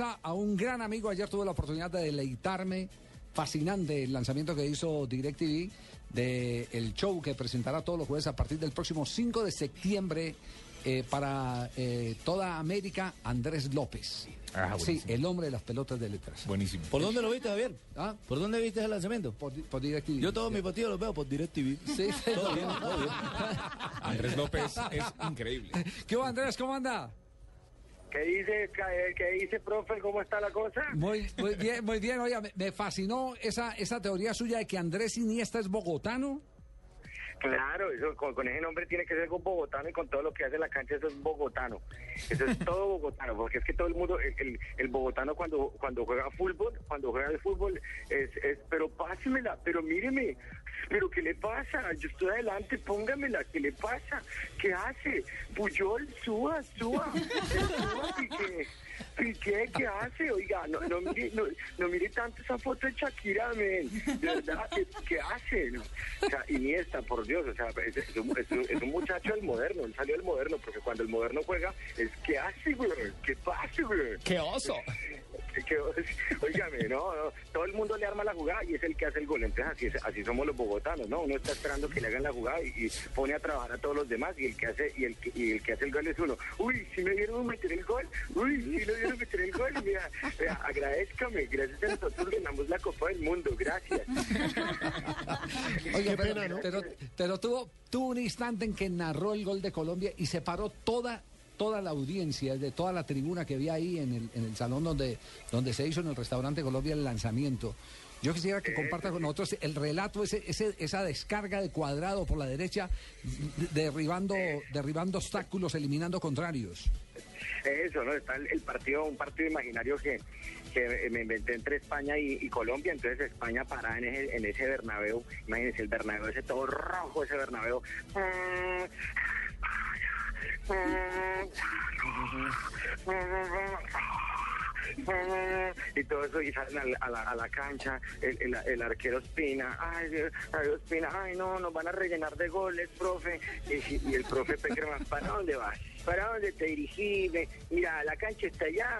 a un gran amigo. Ayer tuve la oportunidad de deleitarme. Fascinante el lanzamiento que hizo DirecTV del el show que presentará todos los jueves a partir del próximo 5 de septiembre eh, para eh, toda América, Andrés López. Ah, sí, el hombre de las pelotas de letras. Buenísimo. ¿Por dónde lo viste, Javier? ¿Ah? ¿Por dónde viste el lanzamiento? Por, por DirecTV. Yo todos mis partidos los veo por DirecTV. Sí, Todo bien, todo bien. Andrés López es increíble. ¿Qué va, Andrés? ¿Cómo anda? ¿Qué dice, qué, qué dice, profe? ¿Cómo está la cosa? Muy, muy bien, muy bien. Me, me fascinó esa, esa teoría suya de que Andrés Iniesta es bogotano. Claro, eso, con, con ese nombre tiene que ser con bogotano y con todo lo que hace en la cancha eso es bogotano. Eso es todo bogotano, porque es que todo el mundo, el, el, el bogotano cuando cuando juega fútbol, cuando juega el fútbol, es, es pero pásemela, pero míreme, pero ¿qué le pasa? Yo estoy adelante, póngamela, ¿qué le pasa? ¿Qué hace? Puyol, suba, suba, suba, Piqué. Piqué, ¿qué hace? Oiga, no, no, mire, no, no mire tanto esa foto de Shakira, men. De verdad, ¿qué, qué hace? No. O sea, Iniesta, por Dios, o sea, es, es un, es un- es un muchacho del moderno, él salió del moderno, porque cuando el moderno juega, es ¿qué hace, güey? ¿Qué pasa, güey? ¡Qué oso! Que- que- Óigame, no, no, todo el mundo le arma la jugada y es el que hace el gol. Entonces así, es- así somos los bogotanos, ¿no? Uno está esperando que le hagan la jugada y, y pone a trabajar a todos los demás y el que hace y el que, y el que hace el gol es uno. Uy, si me dieron meter el gol, uy, si me dieron meter el gol, mira, vea, agradezcame, gracias a nosotros ganamos la Copa del Mundo, gracias. Oiga, pero, pero, pero tuvo, tuvo un instante en que narró el gol de Colombia y se paró toda toda la audiencia, de toda la tribuna que había ahí en el, en el salón donde, donde se hizo en el restaurante Colombia el lanzamiento. Yo quisiera que comparta con nosotros el relato, ese, ese, esa descarga de cuadrado por la derecha, de- derribando, derribando obstáculos, eliminando contrarios. Eso, ¿no? Está el, partido, un partido imaginario que, que me inventé entre España y, y Colombia. Entonces España parada en ese, en ese Bernabéu. Imagínense el Bernabéu, ese todo rojo, ese Bernabéu. Y todo eso y salen al- a, la, a la cancha, el, el- el arquero Espina, ay, Dios, Espina, ay no, nos van a rellenar de goles, profe. Y, y el profe Peckerman, ¿para dónde vas? ¿Para dónde te dirigís? Mira, la cancha está allá,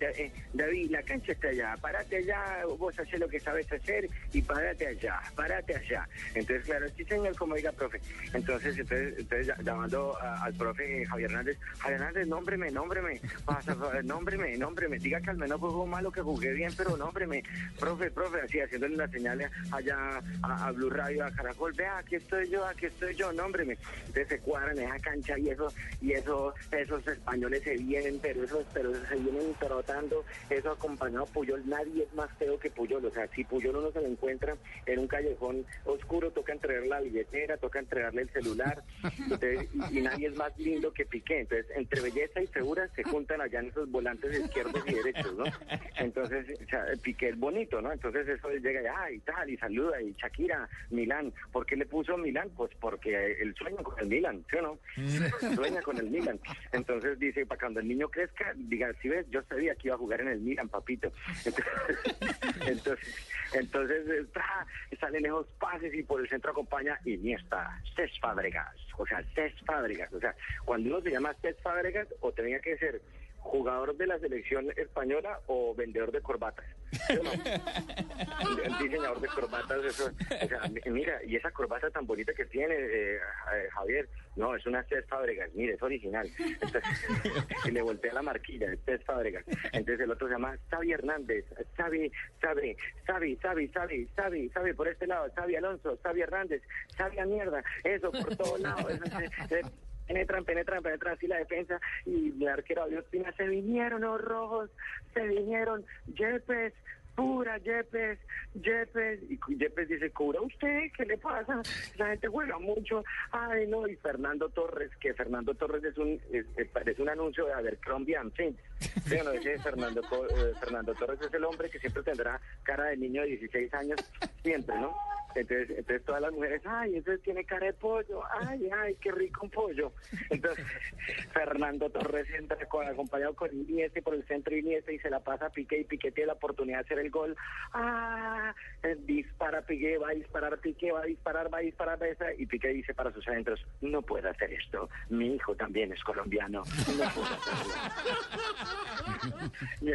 eh, David, la cancha está allá, parate allá, vos haces lo que sabes hacer y parate allá, parate allá. Entonces, claro, sí señor, como diga profe. Entonces, entonces, llamando al profe Javier Hernández, Javier Hernández, nómbreme, nómbreme, pasa, nómbreme, nómbreme, diga que al menos juego malo, que jugué bien, pero nómbreme, profe, profe, así haciéndole una señal allá a, a Blue Radio, a Caracol, vea, aquí estoy yo, aquí estoy yo, nómbreme. Entonces se cuadran esa cancha y eso, y eso, esos españoles se vienen, pero esos, pero se vienen trotando, eso acompañado a Puyol, nadie es más feo que Puyol, o sea, si Puyol uno se lo encuentra en un callejón oscuro, toca entregarle la billetera, toca entregarle el celular, entonces, y, y nadie es más lindo que Piqué, entonces entre belleza y figura se juntan allá en esos volantes izquierdos y derechos, ¿no? Entonces, o sea, Piqué es bonito, ¿no? Entonces eso llega y, ah, y tal, y saluda, y Shakira, Milán, ¿por qué le puso Milán? Pues porque el sueño con el Milán, ¿sí o no? Sueña con el Entonces dice, para cuando el niño crezca, diga, si ves, yo sabía que iba a jugar en el Milan, papito. Entonces, entonces, entonces eh, salen esos pases y por el centro acompaña Iniesta, Cés Fábregas, o sea, Cés Fábregas. O sea, cuando uno se llama Cés Fábregas, o tenía que ser jugador de la selección española o vendedor de corbatas. ¿Sí o no? el, diseñador de corbatas, eso, o sea, mi- mira, y esa corbata tan bonita que tiene eh, eh, Javier, no, es una Cés Fábregas, mire, es original. Entonces, y le voltea la marquilla, es Cés Fábregas. Entonces el otro se llama Xavi Hernández, Xavi, Xavi, Xavi, Xavi, Xavi, Xavi, Xavi por este lado, Xavi Alonso, Xavi Hernández, Xavi a mierda, eso por todos lados. eso, Penetran, penetran, penetran así la defensa y el arquero Adio Espina se vinieron los rojos, se vinieron Yepes, pura Yepes, Yepes, y Yepes dice, ¿cura usted? ¿Qué le pasa? La gente juega mucho, ay no, y Fernando Torres, que Fernando Torres es un, es, parece un anuncio de Abercrombie and Fitch, ¿Sí no? Ese Fernando, eh, Fernando Torres es el hombre que siempre tendrá cara de niño de 16 años, siempre, ¿no? Entonces, entonces todas las mujeres, ay, entonces tiene cara de pollo, ay, ay, qué rico un pollo. Entonces, Fernando Torres entra con- acompañado con Iniesta por el centro Iniesta y se la pasa a Piqué y Piqué tiene la oportunidad de hacer el gol. Ah, eh, dispara Piqué, va a disparar Piqué, va a disparar, va a disparar y Piqué dice para sus adentros, no puedo hacer esto, mi hijo también es colombiano, no puedo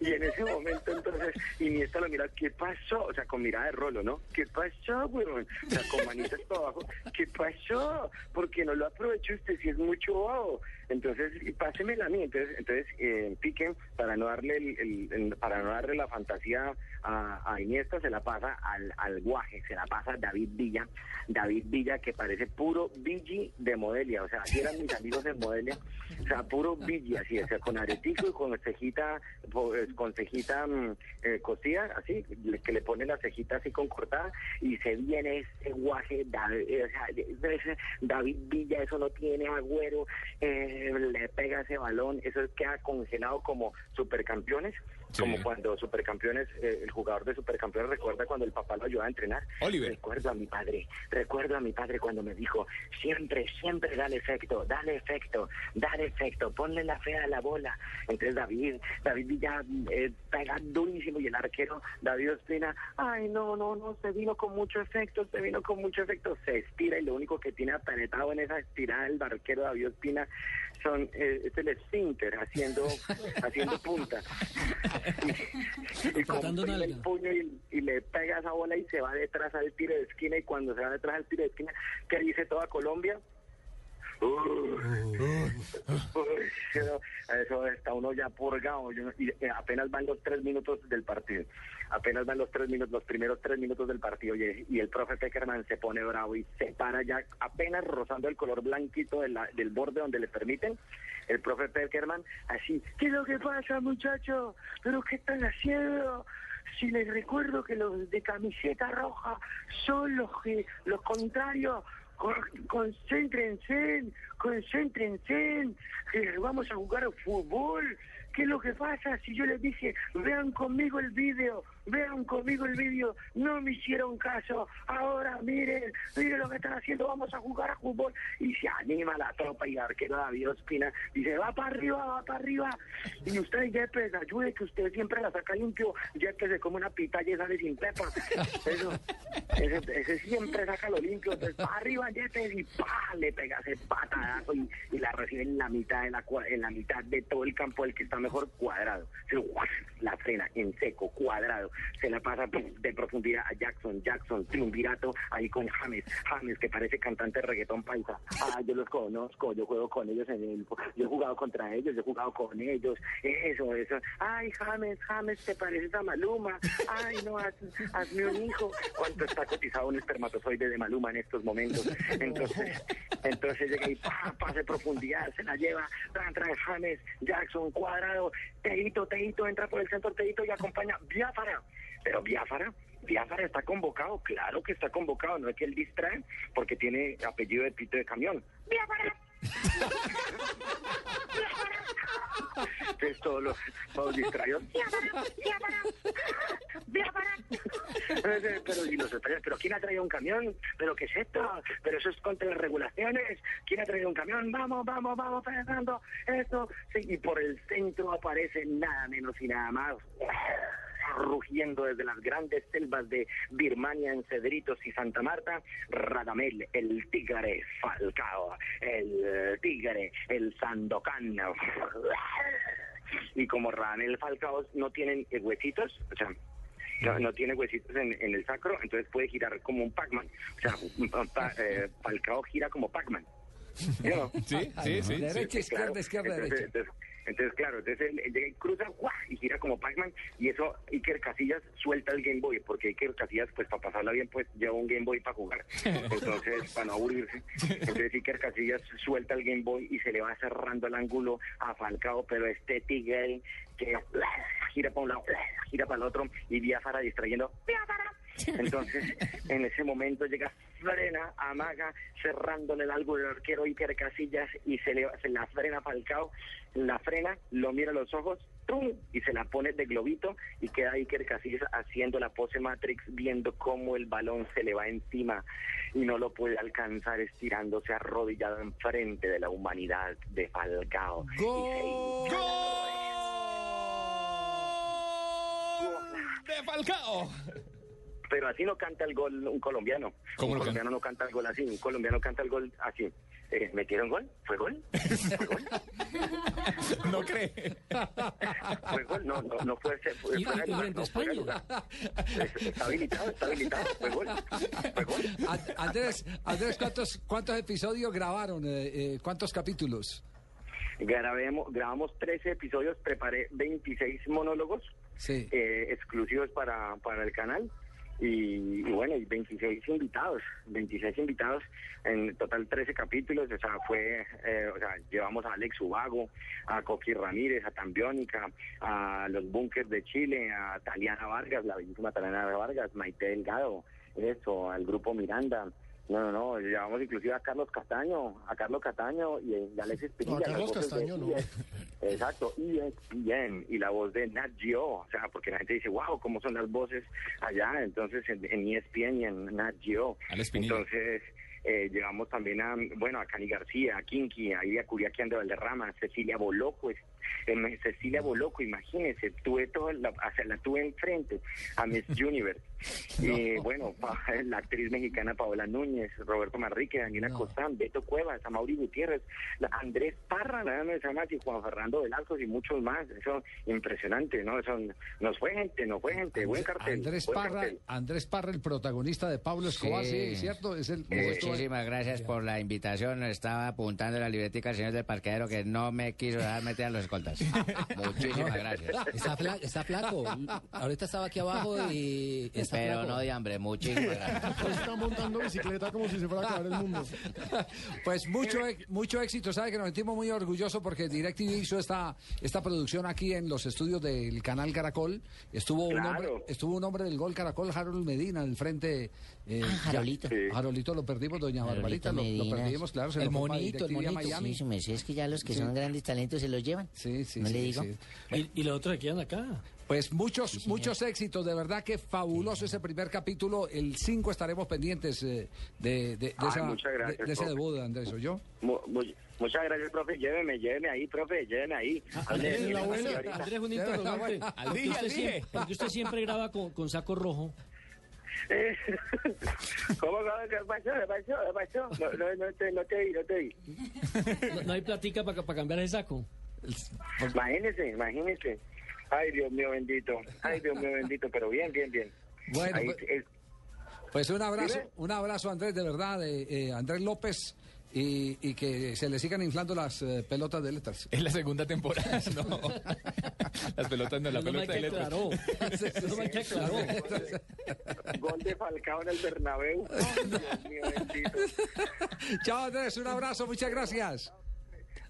y en ese momento entonces Iniesta lo mira, ¿qué pasó? O sea, con mirada de rolo, ¿no? ¿Qué pasó, weón? O sea, con manitas para abajo, ¿qué pasó? Porque no lo aprovechó usted si es mucho bobo. Entonces, pásemela a mí. Entonces, entonces eh, Pique, para no darle el, para no darle la fantasía a, Iniesta, se la pasa al, al guaje, se la pasa a David Villa. David Villa, que parece puro Vigi de Modelia. O sea, así eran mis amigos en Modelia. O sea, puro Vigi, así, o sea, con aretico y con cejita, eh, con cejita mm, eh, cosida, así, que le pone la cejita así con cortada y se viene ese guaje, Da- eh, o sea, David Villa, eso no tiene agüero, eh, le pega ese balón, eso queda congelado como supercampeones, Sí. como cuando supercampeones, eh, el jugador de supercampeones recuerda cuando el papá lo ayudaba a entrenar. Oliver. Recuerdo a mi padre, recuerdo a mi padre cuando me dijo, siempre, siempre dale efecto, dale efecto, dale efecto, ponle la fea a la bola. Entonces David, David Villa eh, pega durísimo y el arquero David Ospina, ay no, no, no, se vino con mucho efecto, se vino con mucho efecto, se estira y lo único que tiene apretado en esa estirada el arquero David Ospina son, eh, es el esfínter haciendo, haciendo punta. y, y comprime el puño y, y le pega esa bola y se va detrás al tiro de esquina y cuando se va detrás al tiro de esquina, ¿qué dice toda Colombia? Uy, uy, eso, está uno ya purgado yo y eh, apenas van los tres minutos del partido apenas van los tres minutos los primeros tres minutos del partido y, y el profe Peckerman se pone bravo y se para ya apenas rozando el color blanquito de la- del borde donde le permiten el profe Peckerman así ¿qué es lo que pasa muchachos? ¿pero qué están haciendo? si les recuerdo que los de camiseta roja son los que los contrarios con- concéntrense, concéntrense, que vamos a jugar fútbol. ¿Qué es lo que pasa? Si yo les dije, vean conmigo el vídeo, vean conmigo el vídeo, no me hicieron caso. Ahora miren, miren lo que están haciendo, vamos a jugar a fútbol. Y se anima la tropa y el arquero David Ospina dice, va para arriba, va para arriba. Y usted, Yepes, ayude que usted siempre la saca limpio, que se come una pitaya y sale sin pepa. Eso, ese, siempre saca lo limpio, entonces para arriba Yepes y pa, le pega ese patadazo y, la recibe en la mitad de la en la mitad de todo el campo, el que está mejor cuadrado. La frena en seco, cuadrado, se la pasa de profundidad a Jackson, Jackson, triunvirato ahí con James, James que parece cantante de reggaetón paisa. Ah, yo los conozco, yo juego con ellos en el, yo he jugado contra ellos, yo he jugado con ellos, eso, eso. Ay, James, James, te pareces a Maluma. Ay, no, haz- hazme un hijo. ¿Cuánto está cotizado un espermatozoide de Maluma en estos momentos? Entonces, entonces llega y pa, pase profundidad, se la lleva, tran, tran, James, Jackson, cuadrado, Teito, Teito, entra por el centro Teito y acompaña Biafara. Pero Biafara, Biafara está convocado, claro que está convocado, no es que él distrae porque tiene apellido de pito de camión. Biafara. Entonces todos los, todos distraídos. Los españoles, pero ¿quién ha traído un camión? ¿Pero qué es esto? ¿Pero eso es contra las regulaciones? ¿Quién ha traído un camión? Vamos, vamos, vamos, Fernando, esto. Sí, y por el centro aparece nada menos y nada más rugiendo desde las grandes selvas de Birmania en Cedritos y Santa Marta, Radamel, el tigre Falcao, el tigre, el Sandokan. Y como Radamel Falcao no tienen huesitos, o sea, no, no tiene huesitos en, en el sacro, entonces puede girar como un Pac-Man. O sea, pa- eh, Falcao gira como Pac-Man. ¿Sí no? Sí, sí, sí. Derecha, sí. izquierda, Claro, izquierda, entonces, derecha. Entonces, entonces, claro, entonces él, él llega y cruza ¡guau! y gira como Pac-Man y eso Iker Casillas suelta el Game Boy porque Iker Casillas pues para pasarla bien pues lleva un Game Boy para jugar. Entonces para no aburrirse entonces Iker Casillas suelta el Game Boy y se le va cerrando el ángulo a Falcao pero este tigre que gira para un lado gira para el otro y Biafara distrayendo Biafara entonces, en ese momento llega frena, amaga, cerrándole el algo del arquero Iker Casillas y se, le, se la frena Falcao, la frena, lo mira a los ojos ¡tum! y se la pone de globito y queda Iker Casillas haciendo la pose Matrix, viendo cómo el balón se le va encima y no lo puede alcanzar estirándose arrodillado enfrente de la humanidad de Falcao. Se ¡Gol! ¡De Falcao! Pero así no canta el gol un colombiano. ¿Cómo un lo colombiano no canta el gol así. Un colombiano canta el gol así. Eh, ¿Metieron gol? ¿Fue gol? ¿Fue gol? ¿No cree? ¿Fue gol? No, no, no fue. Fue, Y- fue no, fue. Está habilitado, está habilitado. ¿Fue gol? ¿Fue gol? An- Andrés, Andrés, ¿cuántos, cuántos episodios grabaron? Eh, eh, ¿Cuántos capítulos? Grabemos, grabamos 13 episodios, preparé 26 monólogos Sí. eh, exclusivos para, para el canal. Y, bueno, y 26 invitados, 26 invitados, en total 13 capítulos, o sea, fue, eh, o sea, llevamos a Alex Ubago, a Coqui Ramírez, a Tambiónica, a los Bunkers de Chile, a Taliana Vargas, la bellísima Taliana Vargas, Maite Delgado, eso, al grupo Miranda. No, no, no, llevamos inclusive a Carlos Castaño, a Carlos Castaño y, y a Alexis Pinilla. No, a Carlos Castaño no. ESPN. Exacto, y bien y la voz de Nat Geo, o sea, porque la gente dice, wow, ¿cómo son las voces allá? Entonces, en, en ESPN y en Nat Geo. Entonces, eh, llevamos también a, bueno, a Cani García, a Kinky, a Iria Curiaquian de Valderrama, a Cecilia Boloco, es- em, Cecilia Boloco, imagínense, tuve todo, la, o sea, la tuve enfrente a Miss Universe. Y bueno, pa- la actriz mexicana Paola Núñez, Roberto Manrique, Daniela Costán, Beto Cuevas, Amaury Gutiérrez, Andrés Parra, nada más y Juan Fernando Velasco y muchos más. Eso impresionante, ¿no? Eso nos fue gente, nos fue gente, buen cartel. Andrés buen Parra, cartel. Andrés Parra, el protagonista de Pablo Escobar, sí, Sí. ¿cierto? Es el Muchísimas gracias por la invitación. Estaba apuntando la libretica al señor del parqueadero que no me quiso dejar meter a los escoltas. Muchísimas gracias. Está, fla- está flaco. Ahorita estaba aquí abajo y está Pero flaco. no de hambre, muchísimas gracias. Pues está montando bicicleta como si se fuera a acabar el mundo. Pues mucho, ex- mucho éxito, sabe que nos sentimos muy orgullosos porque DirecTV hizo esta, esta producción aquí en los estudios del canal Caracol. Estuvo un Claro. hombre, estuvo un hombre del gol Caracol, Harold Medina, al frente. eh, Ah, ya- Jarolito. Sí. Jarolito lo perdimos, doña Barbarita, lo, lo Medina. perdimos, claro. Se El lo monito, el monito. Miami. Sí, es que ya los que Sí. son grandes talentos se los llevan. Sí, sí, ¿No sí, le digo? sí. Y, y los otros se quedan acá. Pues muchos, muchos éxitos, de verdad que fabuloso ese primer capítulo. El 5 estaremos pendientes eh, de, de, de Ay, esa- gracias, de- de ese debut, Andrés, ¿o yo? Mu- mu- muchas gracias, profe. Lléveme, lléveme ahí, profe, lléveme ahí. Hable de en la buena. Andrés, un interrogante. Porque usted siempre- Porque usted siempre graba con, con saco rojo. Eh, ¿Cómo, qué pasó? ¿Qué pasó? ¿Qué pasó? No, no, no, te, no te vi, no te vi. No, no hay platica para cambiar el saco. Imagínese, imagínese. Ay, Dios mío bendito. Ay, Dios mío bendito, pero bien, bien, bien. Bueno, Ahí, pues- Pues un abrazo, Dime. un abrazo Andrés, de verdad, eh, eh, Andrés López, y, y que se le sigan inflando las eh, pelotas de letras. Es la segunda temporada, no. Las pelotas no, la No pelota de letras. aclaró. No me que aclaró. gol de Falcao en el Bernabéu. Dios mío bendito. Chao Andrés, un abrazo, muchas gracias.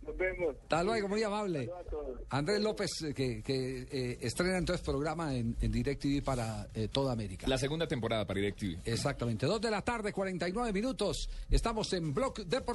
Nos vemos. Hasta luego, muy amable. Saludos a todos. Andrés López, eh, que, que eh, estrena entonces programa en, en DirecTV para eh, toda América. La segunda temporada para DirecTV. Exactamente, dos de la tarde, 49 minutos. Estamos en Block Deportivo.